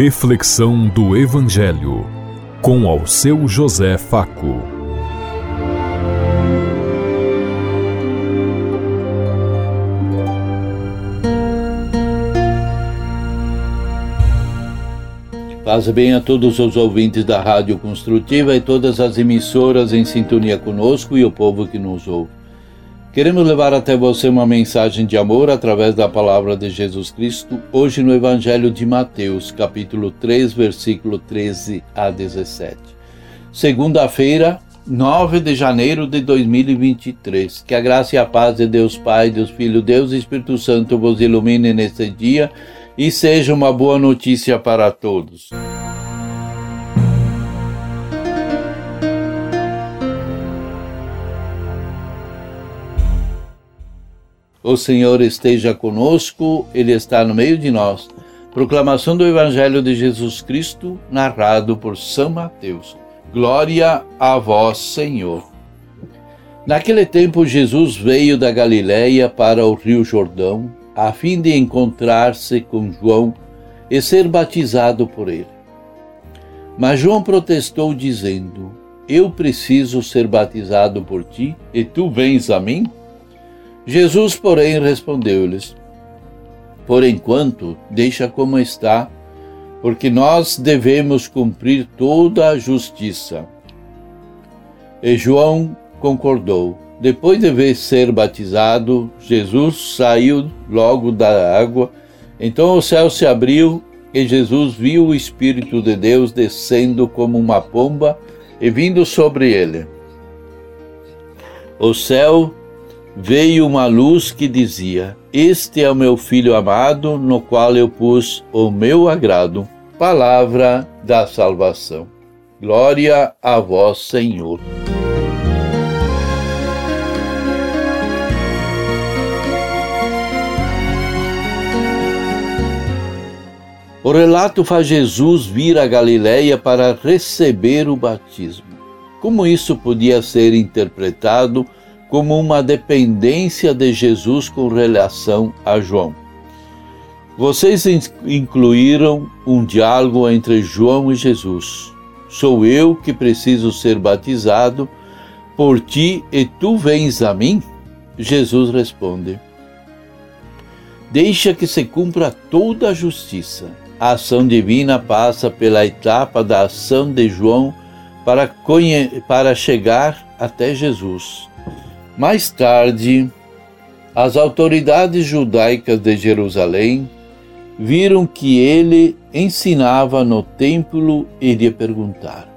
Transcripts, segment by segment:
Reflexão do Evangelho com ao seu José Faco. Paz bem a todos os ouvintes da Rádio Construtiva e todas as emissoras em sintonia conosco e o povo que nos ouve. Queremos levar até você uma mensagem de amor através da palavra de Jesus Cristo, hoje no Evangelho de Mateus, capítulo 3, versículo 13 a 17. Segunda-feira, 9 de janeiro de 2023. Que a graça e a paz de Deus Pai, Deus Filho, Deus e Espírito Santo vos ilumine neste dia e seja uma boa notícia para todos. O Senhor esteja conosco, Ele está no meio de nós. Proclamação do Evangelho de Jesus Cristo, narrado por São Mateus. Glória a vós, Senhor. Naquele tempo, Jesus veio da Galiléia para o Rio Jordão, a fim de encontrar-se com João e ser batizado por ele. Mas João protestou, dizendo: Eu preciso ser batizado por ti, e tu vens a mim? Jesus, porém, respondeu-lhes: Por enquanto, deixa como está, porque nós devemos cumprir toda a justiça. E João concordou. Depois de ser batizado, Jesus saiu logo da água. Então o céu se abriu e Jesus viu o Espírito de Deus descendo como uma pomba e vindo sobre ele. O céu veio uma luz que dizia: Este é o meu filho amado, no qual eu pus o meu agrado. Palavra da salvação. Glória a vós, Senhor. O relato faz Jesus vir a Galiléia para receber o batismo. Como isso podia ser interpretado como uma dependência de Jesus com relação a João. Vocês incluíram um diálogo entre João e Jesus. Sou eu que preciso ser batizado por ti e tu vens a mim? Jesus responde: Deixa que se cumpra toda a justiça. A ação divina passa pela etapa da ação de João para, para chegar até Jesus. Mais tarde, as autoridades judaicas de Jerusalém viram que ele ensinava no templo e lhe perguntaram: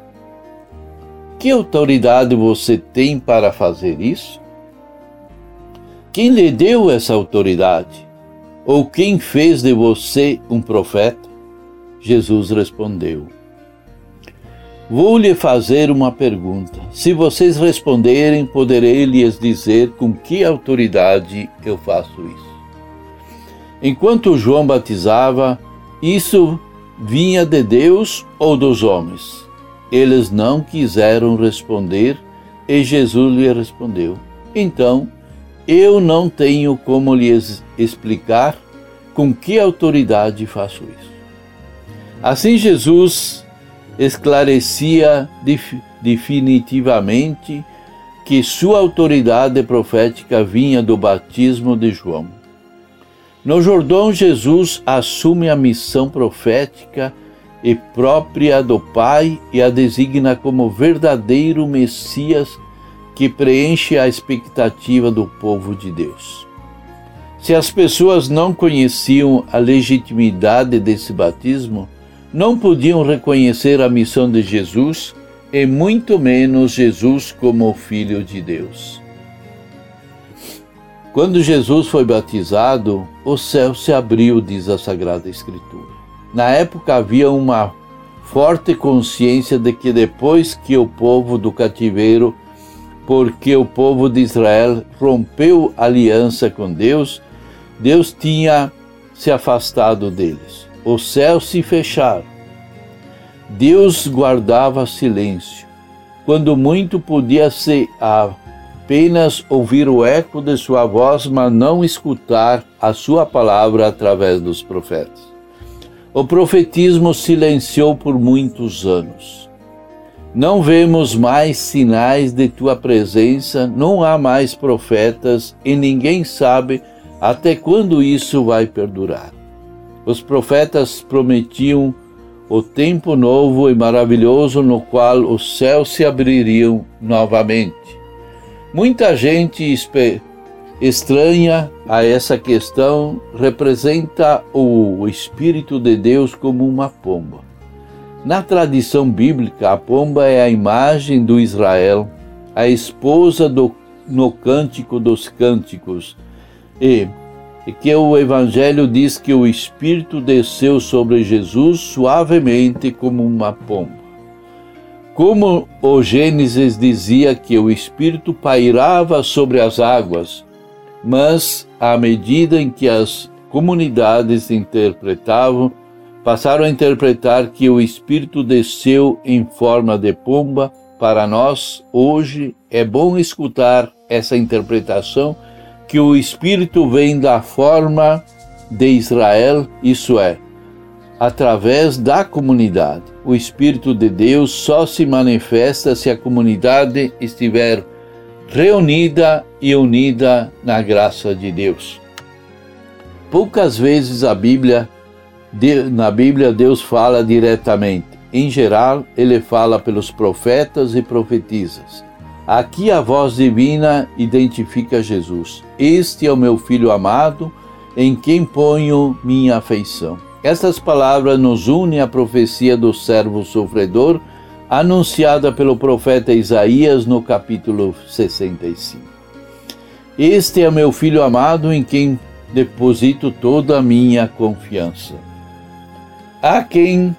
Que autoridade você tem para fazer isso? Quem lhe deu essa autoridade? Ou quem fez de você um profeta? Jesus respondeu: Vou lhe fazer uma pergunta. Se vocês responderem, poderei lhes dizer com que autoridade eu faço isso. Enquanto João batizava, isso vinha de Deus ou dos homens? Eles não quiseram responder e Jesus lhe respondeu: Então, eu não tenho como lhes explicar com que autoridade faço isso. Assim, Jesus esclarecia definitivamente que sua autoridade profética vinha do batismo de João. No Jordão, Jesus assume a missão profética e própria do Pai e a designa como verdadeiro Messias que preenche a expectativa do povo de Deus. Se as pessoas não conheciam a legitimidade desse batismo, não podiam reconhecer a missão de Jesus e muito menos Jesus como Filho de Deus. Quando Jesus foi batizado, o céu se abriu, diz a Sagrada Escritura. Na época havia uma forte consciência de que depois que o povo do cativeiro, porque o povo de Israel rompeu aliança com Deus, Deus tinha se afastado deles os céus se fecharam. Deus guardava silêncio, quando muito podia-se apenas ouvir o eco de sua voz, mas não escutar a sua palavra através dos profetas. O profetismo silenciou por muitos anos. Não vemos mais sinais de tua presença, não há mais profetas e ninguém sabe até quando isso vai perdurar. Os profetas prometiam o tempo novo e maravilhoso no qual os céus se abririam novamente. Muita gente estranha a essa questão representa o Espírito de Deus como uma pomba. Na tradição bíblica, a pomba é a imagem do Israel, a esposa do, no Cântico dos Cânticos, e, que o Evangelho diz que o Espírito desceu sobre Jesus suavemente como uma pomba. Como o Gênesis dizia que o Espírito pairava sobre as águas, mas à medida em que as comunidades interpretavam, passaram a interpretar que o Espírito desceu em forma de pomba. Para nós, hoje, é bom escutar essa interpretação que o Espírito vem da forma de Israel, isso é, através da comunidade. O Espírito de Deus só se manifesta se a comunidade estiver reunida e unida na graça de Deus. Poucas vezes a Bíblia na Bíblia, Deus fala diretamente. Em geral, ele fala pelos profetas e profetisas. Aqui a voz divina identifica Jesus. Este é o meu filho amado, em quem ponho minha afeição. Estas palavras nos unem à profecia do servo sofredor, anunciada pelo profeta Isaías no capítulo 65. Este é o meu filho amado, em quem deposito toda a minha confiança. Há quem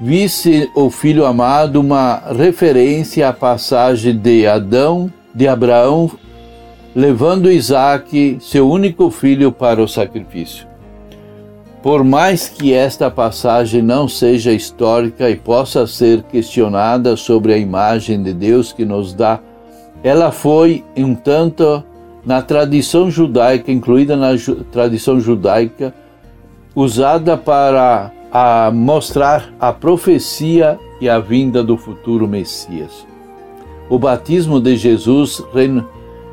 visse o filho amado uma referência à passagem de Adão, de Abraão, levando Isaac, seu único filho, para o sacrifício. Por mais que esta passagem não seja histórica e possa ser questionada sobre a imagem de Deus que nos dá, ela foi, um tanto, na tradição judaica, incluída na tradição judaica, usada para a mostrar a profecia e a vinda do futuro Messias. O batismo de Jesus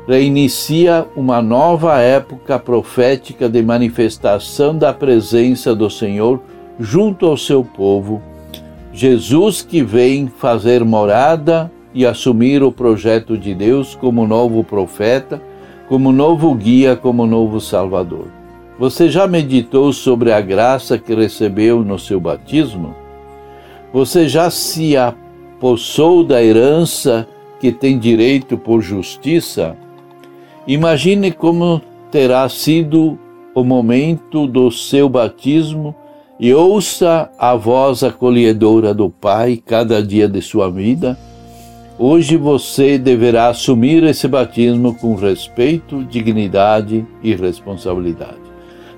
reinicia uma nova época profética de manifestação da presença do Senhor junto ao seu povo. Jesus que vem fazer morada e assumir o projeto de Deus como novo profeta, como novo guia, como novo salvador. Você já meditou sobre a graça que recebeu no seu batismo? Você já se apossou da herança que tem direito por justiça? Imagine como terá sido o momento do seu batismo e ouça a voz acolhedora do Pai cada dia de sua vida. Hoje você deverá assumir esse batismo com respeito, dignidade e responsabilidade.